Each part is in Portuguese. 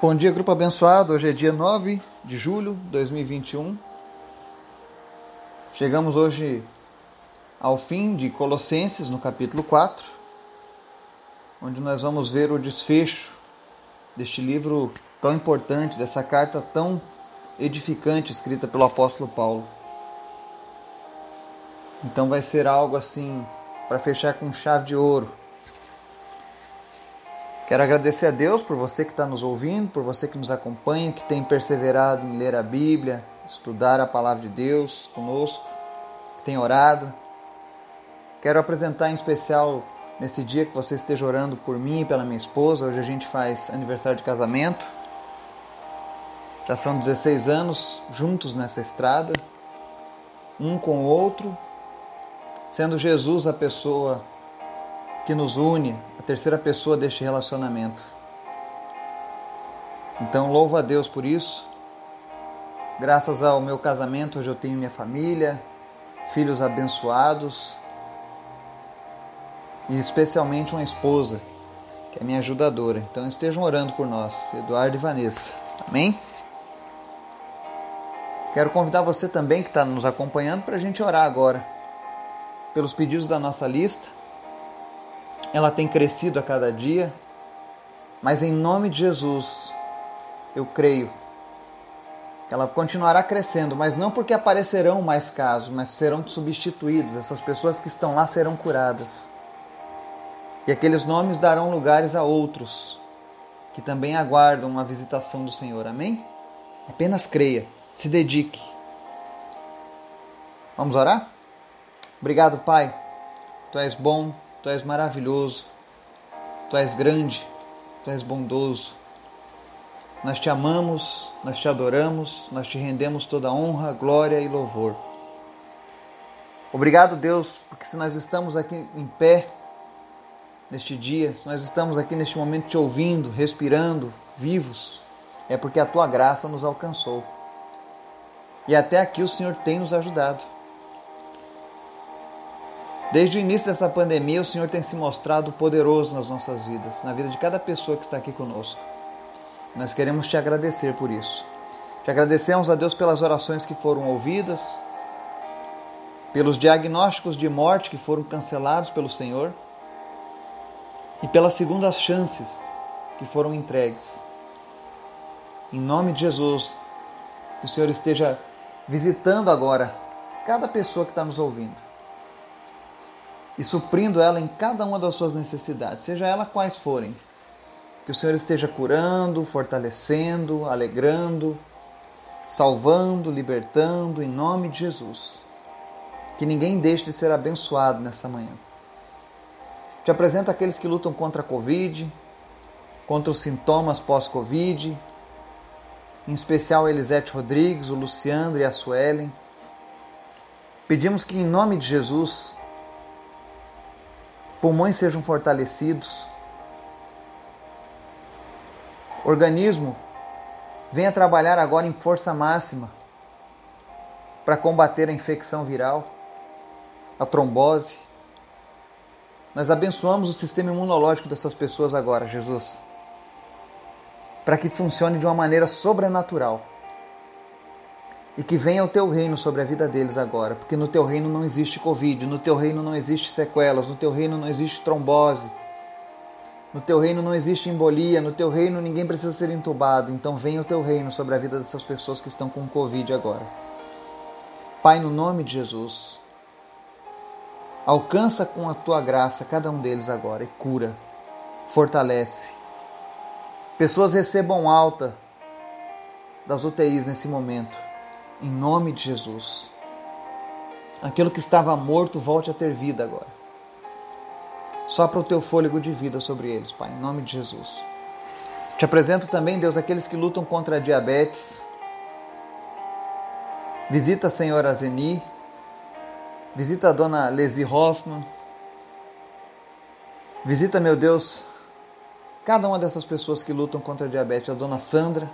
Bom dia, grupo abençoado. Hoje é dia 9 de julho de 2021. Chegamos hoje ao fim de Colossenses, no capítulo 4, onde nós vamos ver o desfecho deste livro tão importante, dessa carta tão edificante escrita pelo apóstolo Paulo. Então vai ser algo assim para fechar com chave de ouro Quero agradecer a Deus por você que está nos ouvindo, por você que nos acompanha, que tem perseverado em ler a Bíblia, estudar a palavra de Deus conosco, tem orado. Quero apresentar em especial nesse dia que você esteja orando por mim e pela minha esposa. Hoje a gente faz aniversário de casamento. Já são 16 anos juntos nessa estrada, um com o outro, sendo Jesus a pessoa que nos une, a terceira pessoa deste relacionamento. Então, louvo a Deus por isso. Graças ao meu casamento, hoje eu tenho minha família, filhos abençoados e especialmente uma esposa, que é minha ajudadora. Então, estejam orando por nós, Eduardo e Vanessa. Amém? Quero convidar você também que está nos acompanhando para a gente orar agora pelos pedidos da nossa lista ela tem crescido a cada dia, mas em nome de Jesus, eu creio ela continuará crescendo, mas não porque aparecerão mais casos, mas serão substituídos. Essas pessoas que estão lá serão curadas. E aqueles nomes darão lugares a outros que também aguardam uma visitação do Senhor. Amém? Apenas creia, se dedique. Vamos orar? Obrigado, Pai. Tu és bom, Tu és maravilhoso, Tu és grande, Tu és bondoso. Nós te amamos, nós te adoramos, nós te rendemos toda honra, glória e louvor. Obrigado, Deus, porque se nós estamos aqui em pé neste dia, se nós estamos aqui neste momento te ouvindo, respirando, vivos, é porque a tua graça nos alcançou. E até aqui o Senhor tem nos ajudado. Desde o início dessa pandemia, o Senhor tem se mostrado poderoso nas nossas vidas, na vida de cada pessoa que está aqui conosco. Nós queremos te agradecer por isso. Te agradecemos a Deus pelas orações que foram ouvidas, pelos diagnósticos de morte que foram cancelados pelo Senhor e pelas segundas chances que foram entregues. Em nome de Jesus, que o Senhor esteja visitando agora cada pessoa que está nos ouvindo e suprindo ela em cada uma das suas necessidades, seja ela quais forem. Que o Senhor esteja curando, fortalecendo, alegrando, salvando, libertando, em nome de Jesus. Que ninguém deixe de ser abençoado nesta manhã. Te apresento aqueles que lutam contra a Covid, contra os sintomas pós-Covid, em especial Elisete Rodrigues, o Luciandro e a Suelen. Pedimos que, em nome de Jesus, pulmões sejam fortalecidos, organismo venha trabalhar agora em força máxima para combater a infecção viral, a trombose. Nós abençoamos o sistema imunológico dessas pessoas agora, Jesus, para que funcione de uma maneira sobrenatural e que venha o teu reino sobre a vida deles agora, porque no teu reino não existe Covid, no teu reino não existe sequelas, no teu reino não existe trombose, no teu reino não existe embolia, no teu reino ninguém precisa ser entubado, então venha o teu reino sobre a vida dessas pessoas que estão com Covid agora. Pai, no nome de Jesus, alcança com a tua graça cada um deles agora e cura, fortalece. Pessoas recebam alta das UTIs nesse momento em nome de Jesus. Aquilo que estava morto volte a ter vida agora. Sopra o teu fôlego de vida sobre eles, Pai, em nome de Jesus. Te apresento também, Deus, aqueles que lutam contra a diabetes. Visita a senhora Zeni. Visita a dona Lesi Hoffman. Visita, meu Deus, cada uma dessas pessoas que lutam contra a diabetes. A dona Sandra.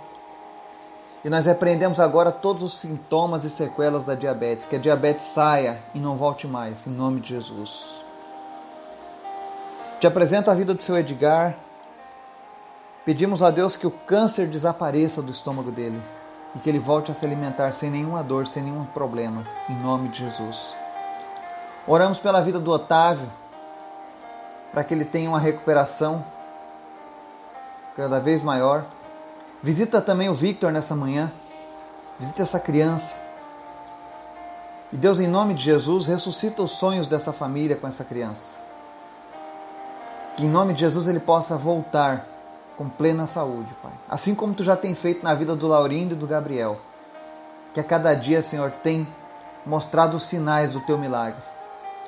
E nós repreendemos agora todos os sintomas e sequelas da diabetes, que a diabetes saia e não volte mais, em nome de Jesus. Te apresento a vida do seu Edgar. Pedimos a Deus que o câncer desapareça do estômago dele e que ele volte a se alimentar sem nenhuma dor, sem nenhum problema, em nome de Jesus. Oramos pela vida do Otávio, para que ele tenha uma recuperação cada vez maior. Visita também o Victor nessa manhã. Visita essa criança. E Deus, em nome de Jesus, ressuscita os sonhos dessa família com essa criança. Que em nome de Jesus ele possa voltar com plena saúde, Pai. Assim como tu já tem feito na vida do Laurindo e do Gabriel. Que a cada dia, Senhor, tem mostrado os sinais do teu milagre.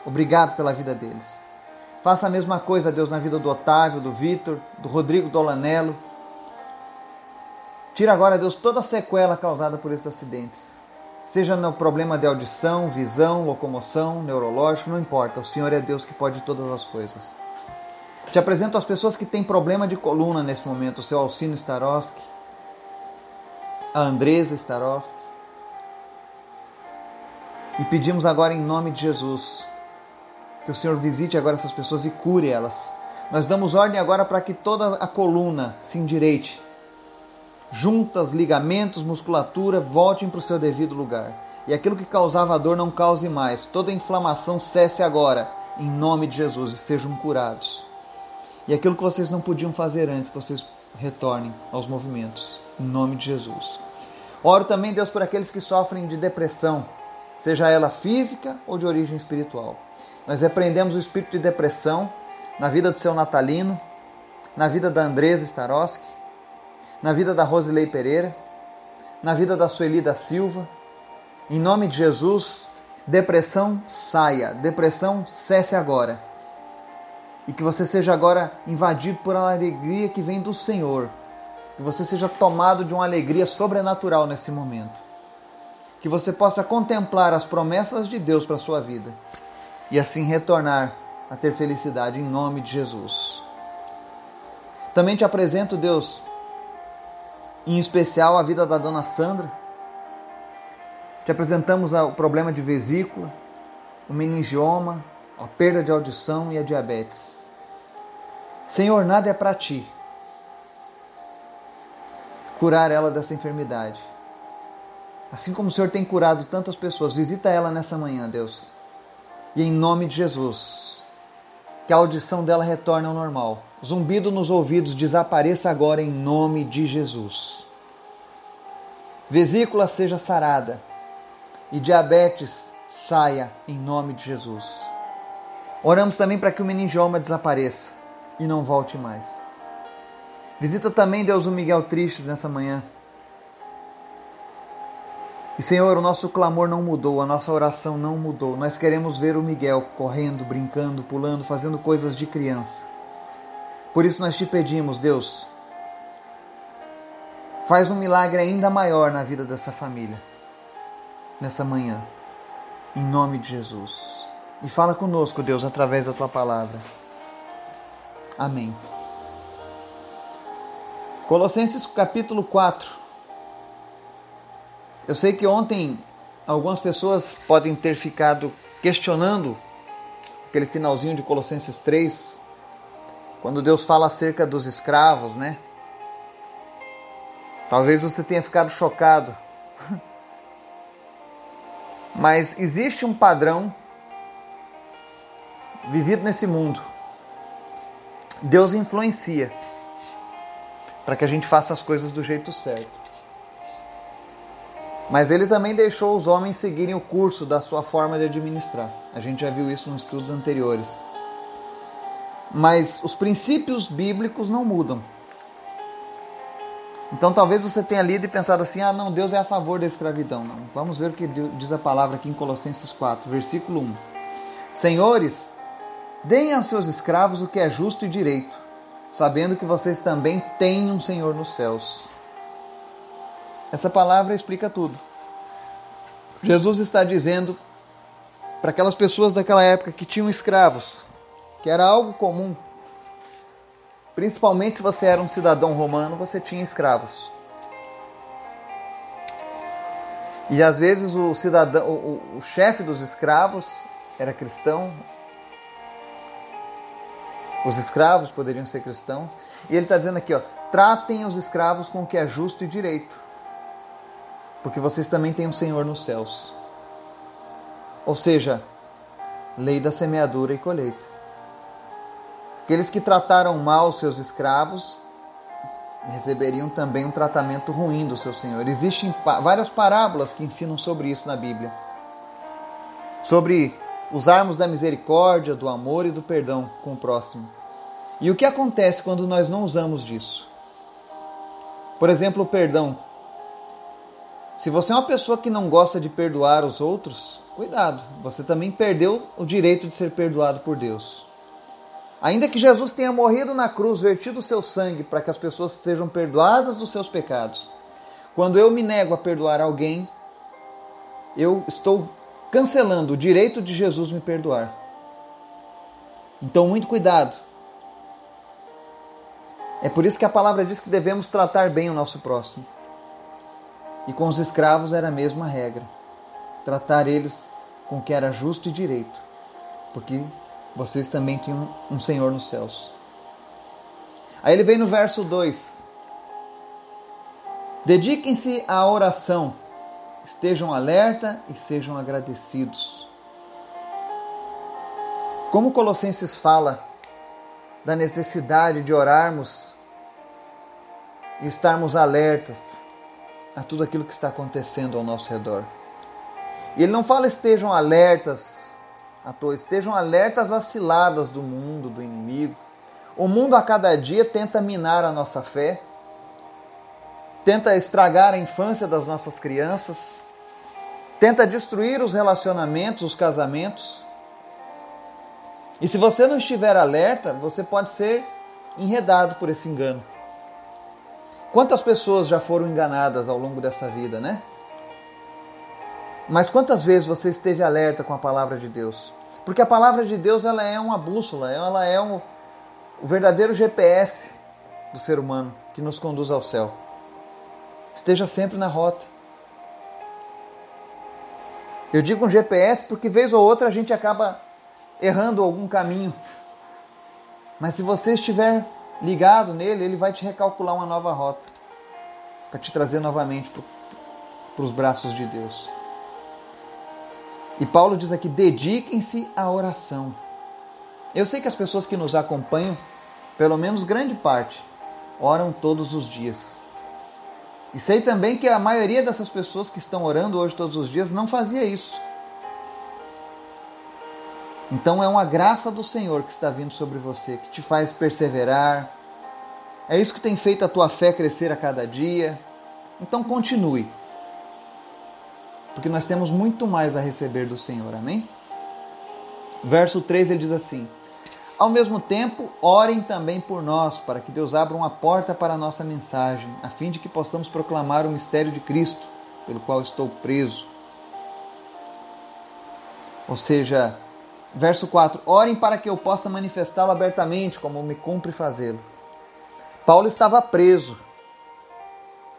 Obrigado pela vida deles. Faça a mesma coisa, Deus, na vida do Otávio, do Vitor, do Rodrigo Dolanello. Tira agora, Deus, toda a sequela causada por esses acidentes. Seja no problema de audição, visão, locomoção, neurológico, não importa. O Senhor é Deus que pode todas as coisas. Te apresento as pessoas que têm problema de coluna nesse momento, o seu Alcino Staroski, a Andresa Staroski. E pedimos agora em nome de Jesus que o Senhor visite agora essas pessoas e cure elas. Nós damos ordem agora para que toda a coluna se endireite. Juntas, ligamentos, musculatura voltem para o seu devido lugar. E aquilo que causava dor não cause mais. Toda inflamação cesse agora, em nome de Jesus, e sejam curados. E aquilo que vocês não podiam fazer antes, vocês retornem aos movimentos, em nome de Jesus. Oro também, Deus, por aqueles que sofrem de depressão, seja ela física ou de origem espiritual. Nós repreendemos o espírito de depressão na vida do seu Natalino, na vida da Andresa Staroski, na vida da Rosilei Pereira, na vida da Sueli da Silva. Em nome de Jesus, depressão saia, depressão cesse agora e que você seja agora invadido por uma alegria que vem do Senhor. Que você seja tomado de uma alegria sobrenatural nesse momento. Que você possa contemplar as promessas de Deus para a sua vida e assim retornar a ter felicidade em nome de Jesus. Também te apresento, Deus, em especial a vida da dona Sandra. Te apresentamos o problema de vesícula, o meningioma, a perda de audição e a diabetes. Senhor, nada é para ti curar ela dessa enfermidade. Assim como o Senhor tem curado tantas pessoas, visita ela nessa manhã, Deus. E em nome de Jesus, que a audição dela retorne ao normal. Zumbido nos ouvidos desapareça agora em nome de Jesus. Vesícula seja sarada e diabetes saia em nome de Jesus. Oramos também para que o meningioma desapareça e não volte mais. Visita também, Deus, o Miguel Tristes nessa manhã. E Senhor, o nosso clamor não mudou, a nossa oração não mudou. Nós queremos ver o Miguel correndo, brincando, pulando, fazendo coisas de criança. Por isso nós te pedimos, Deus, faz um milagre ainda maior na vida dessa família, nessa manhã, em nome de Jesus. E fala conosco, Deus, através da tua palavra. Amém. Colossenses capítulo 4. Eu sei que ontem algumas pessoas podem ter ficado questionando aquele finalzinho de Colossenses 3, quando Deus fala acerca dos escravos, né? Talvez você tenha ficado chocado. Mas existe um padrão vivido nesse mundo Deus influencia para que a gente faça as coisas do jeito certo. Mas ele também deixou os homens seguirem o curso da sua forma de administrar. A gente já viu isso nos estudos anteriores. Mas os princípios bíblicos não mudam. Então talvez você tenha lido e pensado assim: ah, não, Deus é a favor da escravidão. Não. Vamos ver o que diz a palavra aqui em Colossenses 4, versículo 1. Senhores, Deem aos seus escravos o que é justo e direito, sabendo que vocês também têm um Senhor nos céus. Essa palavra explica tudo. Jesus está dizendo para aquelas pessoas daquela época que tinham escravos, que era algo comum. Principalmente se você era um cidadão romano, você tinha escravos. E às vezes o cidadão, o, o chefe dos escravos era cristão, os escravos poderiam ser cristãos. E ele está dizendo aqui, ó, tratem os escravos com o que é justo e direito, porque vocês também têm um Senhor nos céus. Ou seja, lei da semeadura e colheita. Aqueles que trataram mal seus escravos receberiam também um tratamento ruim do seu Senhor. Existem várias parábolas que ensinam sobre isso na Bíblia. Sobre usarmos da misericórdia, do amor e do perdão com o próximo. E o que acontece quando nós não usamos disso? Por exemplo, o perdão. Se você é uma pessoa que não gosta de perdoar os outros, cuidado, você também perdeu o direito de ser perdoado por Deus. Ainda que Jesus tenha morrido na cruz, vertido o seu sangue para que as pessoas sejam perdoadas dos seus pecados, quando eu me nego a perdoar alguém, eu estou cancelando o direito de Jesus me perdoar. Então, muito cuidado. É por isso que a palavra diz que devemos tratar bem o nosso próximo. E com os escravos era a mesma regra. Tratar eles com o que era justo e direito. Porque vocês também tinham um Senhor nos céus. Aí ele vem no verso 2. Dediquem-se à oração, estejam alerta e sejam agradecidos. Como Colossenses fala da necessidade de orarmos e estarmos alertas a tudo aquilo que está acontecendo ao nosso redor. E ele não fala estejam alertas à toa. Estejam alertas às ciladas do mundo, do inimigo. O mundo a cada dia tenta minar a nossa fé, tenta estragar a infância das nossas crianças, tenta destruir os relacionamentos, os casamentos. E se você não estiver alerta, você pode ser enredado por esse engano. Quantas pessoas já foram enganadas ao longo dessa vida, né? Mas quantas vezes você esteve alerta com a palavra de Deus? Porque a palavra de Deus ela é uma bússola, ela é um, o verdadeiro GPS do ser humano que nos conduz ao céu. Esteja sempre na rota. Eu digo um GPS porque vez ou outra a gente acaba errando algum caminho. Mas se você estiver ligado nele, ele vai te recalcular uma nova rota para te trazer novamente para os braços de Deus. E Paulo diz aqui: dediquem-se à oração. Eu sei que as pessoas que nos acompanham, pelo menos grande parte, oram todos os dias. E sei também que a maioria dessas pessoas que estão orando hoje todos os dias não fazia isso. Então é uma graça do Senhor que está vindo sobre você, que te faz perseverar. É isso que tem feito a tua fé crescer a cada dia. Então continue porque nós temos muito mais a receber do Senhor. Amém? Verso 3 ele diz assim: Ao mesmo tempo, orem também por nós, para que Deus abra uma porta para a nossa mensagem, a fim de que possamos proclamar o mistério de Cristo, pelo qual estou preso. Ou seja, verso 4: Orem para que eu possa manifestá-lo abertamente, como me cumpre fazê-lo. Paulo estava preso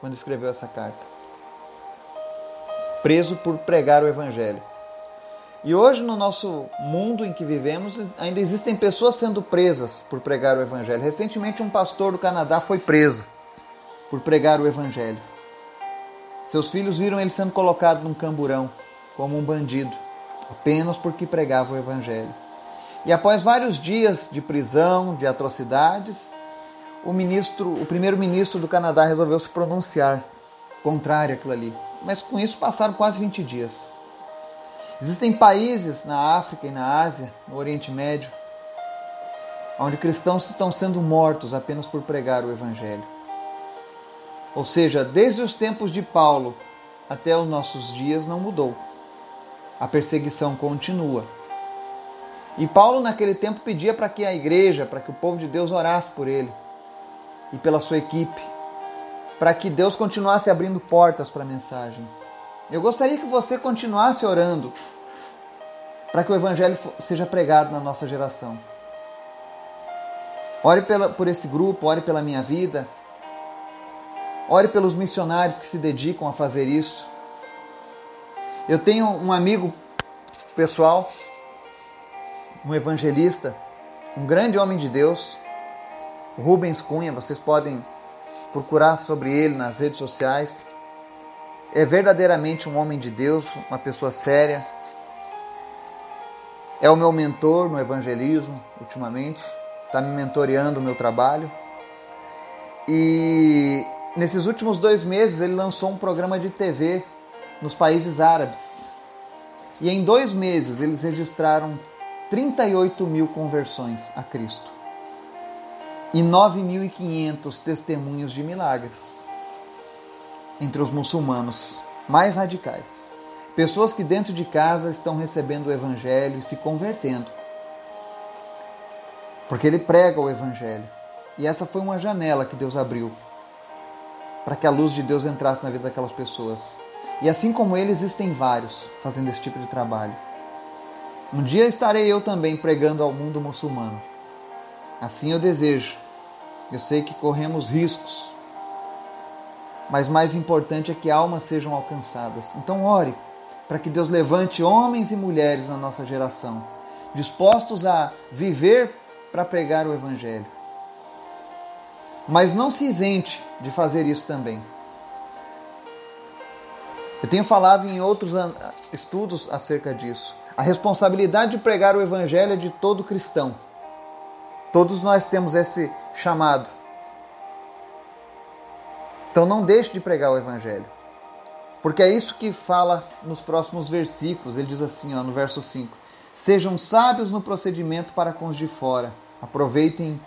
quando escreveu essa carta preso por pregar o Evangelho. E hoje, no nosso mundo em que vivemos, ainda existem pessoas sendo presas por pregar o Evangelho. Recentemente, um pastor do Canadá foi preso por pregar o Evangelho. Seus filhos viram ele sendo colocado num camburão, como um bandido, apenas porque pregava o Evangelho. E após vários dias de prisão, de atrocidades, o ministro, o primeiro-ministro do Canadá resolveu se pronunciar contrário àquilo ali mas com isso passaram quase 20 dias. Existem países na África e na Ásia, no Oriente Médio, onde cristãos estão sendo mortos apenas por pregar o Evangelho. Ou seja, desde os tempos de Paulo até os nossos dias não mudou. A perseguição continua. E Paulo, naquele tempo, pedia para que a igreja, para que o povo de Deus orasse por ele e pela sua equipe para que Deus continuasse abrindo portas para a mensagem. Eu gostaria que você continuasse orando para que o Evangelho seja pregado na nossa geração. Ore pela, por esse grupo, ore pela minha vida, ore pelos missionários que se dedicam a fazer isso. Eu tenho um amigo pessoal, um evangelista, um grande homem de Deus, Rubens Cunha, vocês podem procurar sobre ele nas redes sociais. É verdadeiramente um homem de Deus, uma pessoa séria. É o meu mentor no evangelismo, ultimamente. Está me mentoreando o meu trabalho. E nesses últimos dois meses ele lançou um programa de TV nos países árabes. E em dois meses eles registraram 38 mil conversões a Cristo e 9.500 testemunhos de milagres entre os muçulmanos mais radicais. Pessoas que dentro de casa estão recebendo o Evangelho e se convertendo. Porque ele prega o Evangelho. E essa foi uma janela que Deus abriu para que a luz de Deus entrasse na vida daquelas pessoas. E assim como ele, existem vários fazendo esse tipo de trabalho. Um dia estarei eu também pregando ao mundo muçulmano. Assim eu desejo. Eu sei que corremos riscos, mas mais importante é que almas sejam alcançadas. Então, ore para que Deus levante homens e mulheres na nossa geração, dispostos a viver para pregar o Evangelho. Mas não se isente de fazer isso também. Eu tenho falado em outros estudos acerca disso. A responsabilidade de pregar o Evangelho é de todo cristão. Todos nós temos esse chamado. Então não deixe de pregar o Evangelho. Porque é isso que fala nos próximos versículos. Ele diz assim, ó, no verso 5: Sejam sábios no procedimento para com os de fora. Aproveitem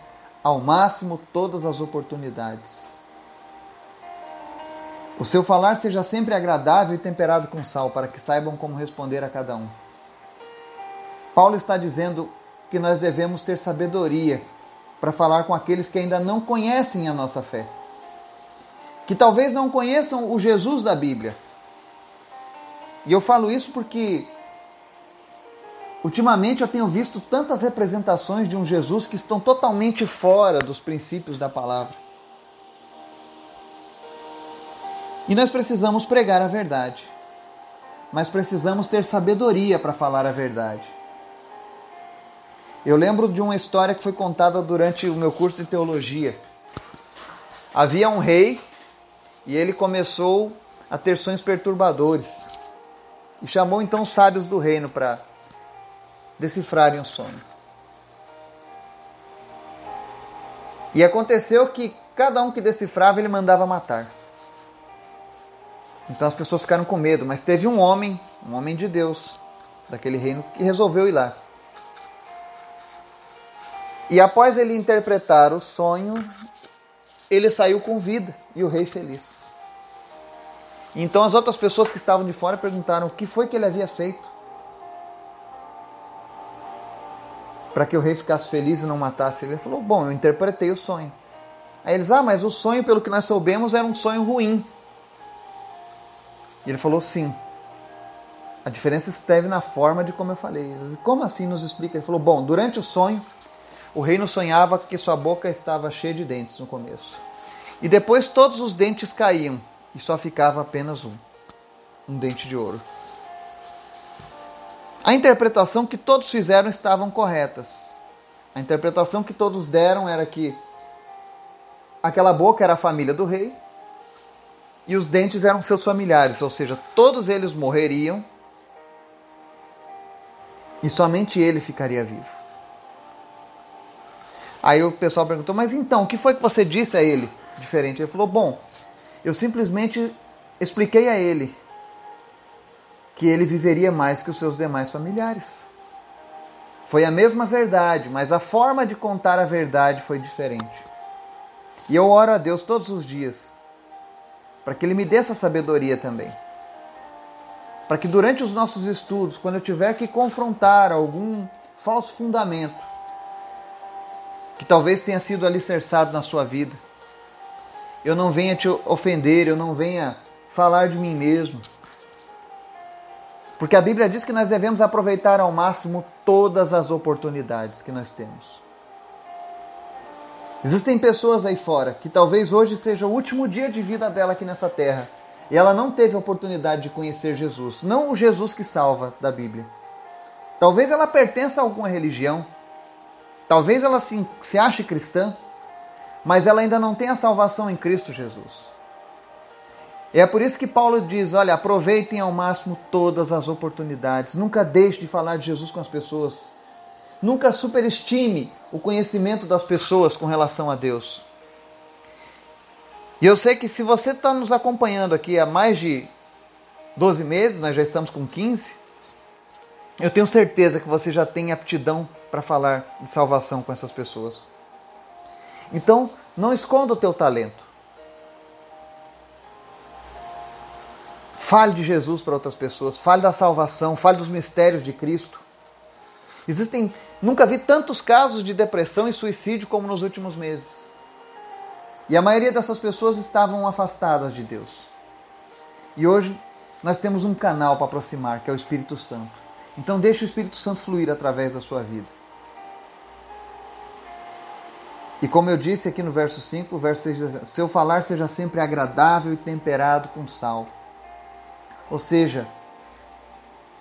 ao máximo todas as oportunidades. O seu falar seja sempre agradável e temperado com sal, para que saibam como responder a cada um. Paulo está dizendo que nós devemos ter sabedoria para falar com aqueles que ainda não conhecem a nossa fé. Que talvez não conheçam o Jesus da Bíblia. E eu falo isso porque ultimamente eu tenho visto tantas representações de um Jesus que estão totalmente fora dos princípios da palavra. E nós precisamos pregar a verdade. Mas precisamos ter sabedoria para falar a verdade. Eu lembro de uma história que foi contada durante o meu curso de teologia. Havia um rei e ele começou a ter sonhos perturbadores. E chamou então os sábios do reino para decifrarem o sonho. E aconteceu que cada um que decifrava ele mandava matar. Então as pessoas ficaram com medo, mas teve um homem, um homem de Deus, daquele reino, que resolveu ir lá. E após ele interpretar o sonho, ele saiu com vida e o rei feliz. Então as outras pessoas que estavam de fora perguntaram o que foi que ele havia feito para que o rei ficasse feliz e não matasse ele. Ele falou: Bom, eu interpretei o sonho. Aí eles: Ah, mas o sonho, pelo que nós soubemos, era um sonho ruim. E ele falou: Sim. A diferença esteve na forma de como eu falei. Eles, como assim nos explica? Ele falou: Bom, durante o sonho o reino sonhava que sua boca estava cheia de dentes no começo. E depois todos os dentes caíam e só ficava apenas um um dente de ouro. A interpretação que todos fizeram estavam corretas. A interpretação que todos deram era que aquela boca era a família do rei e os dentes eram seus familiares, ou seja, todos eles morreriam e somente ele ficaria vivo. Aí o pessoal perguntou: Mas então, o que foi que você disse a ele diferente? Ele falou: Bom, eu simplesmente expliquei a ele que ele viveria mais que os seus demais familiares. Foi a mesma verdade, mas a forma de contar a verdade foi diferente. E eu oro a Deus todos os dias para que Ele me dê essa sabedoria também. Para que durante os nossos estudos, quando eu tiver que confrontar algum falso fundamento, que talvez tenha sido alicerçado na sua vida. Eu não venha te ofender, eu não venha falar de mim mesmo. Porque a Bíblia diz que nós devemos aproveitar ao máximo todas as oportunidades que nós temos. Existem pessoas aí fora que talvez hoje seja o último dia de vida dela aqui nessa terra e ela não teve a oportunidade de conhecer Jesus, não o Jesus que salva da Bíblia. Talvez ela pertença a alguma religião, Talvez ela se, se ache cristã, mas ela ainda não tem a salvação em Cristo Jesus. E é por isso que Paulo diz: olha, aproveitem ao máximo todas as oportunidades, nunca deixe de falar de Jesus com as pessoas, nunca superestime o conhecimento das pessoas com relação a Deus. E eu sei que se você está nos acompanhando aqui há mais de 12 meses, nós já estamos com 15, eu tenho certeza que você já tem aptidão para falar de salvação com essas pessoas. Então, não esconda o teu talento. Fale de Jesus para outras pessoas, fale da salvação, fale dos mistérios de Cristo. Existem, nunca vi tantos casos de depressão e suicídio como nos últimos meses. E a maioria dessas pessoas estavam afastadas de Deus. E hoje nós temos um canal para aproximar, que é o Espírito Santo. Então deixe o Espírito Santo fluir através da sua vida. E como eu disse aqui no verso 5, o verso 6 seu falar seja sempre agradável e temperado com sal. Ou seja,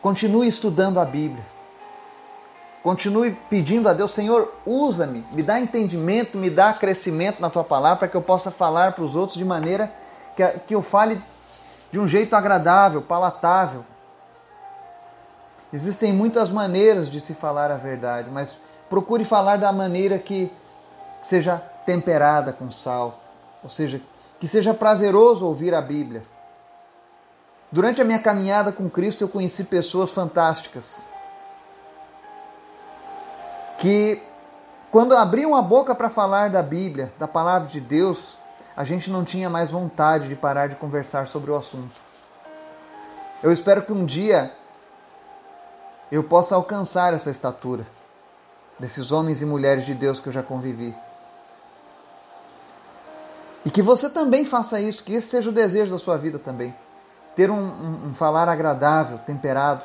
continue estudando a Bíblia. Continue pedindo a Deus, Senhor, usa-me, me dá entendimento, me dá crescimento na tua palavra para que eu possa falar para os outros de maneira que, que eu fale de um jeito agradável, palatável. Existem muitas maneiras de se falar a verdade, mas procure falar da maneira que seja temperada com sal, ou seja, que seja prazeroso ouvir a Bíblia. Durante a minha caminhada com Cristo, eu conheci pessoas fantásticas que, quando abriam a boca para falar da Bíblia, da palavra de Deus, a gente não tinha mais vontade de parar de conversar sobre o assunto. Eu espero que um dia eu possa alcançar essa estatura desses homens e mulheres de Deus que eu já convivi. E que você também faça isso, que esse seja o desejo da sua vida também. Ter um, um, um falar agradável, temperado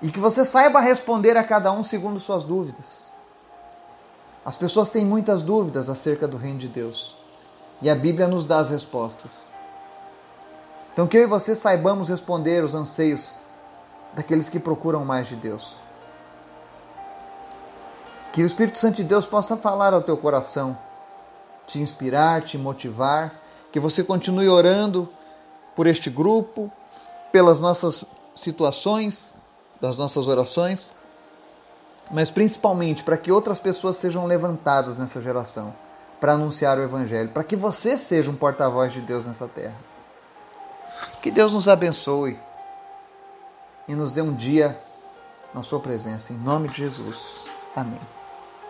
e que você saiba responder a cada um segundo suas dúvidas. As pessoas têm muitas dúvidas acerca do reino de Deus. E a Bíblia nos dá as respostas. Então que eu e você saibamos responder os anseios daqueles que procuram mais de Deus. Que o Espírito Santo de Deus possa falar ao teu coração, te inspirar, te motivar, que você continue orando por este grupo, pelas nossas situações, das nossas orações, mas principalmente para que outras pessoas sejam levantadas nessa geração para anunciar o Evangelho, para que você seja um porta-voz de Deus nessa terra. Que Deus nos abençoe e nos dê um dia na Sua presença, em nome de Jesus. Amém.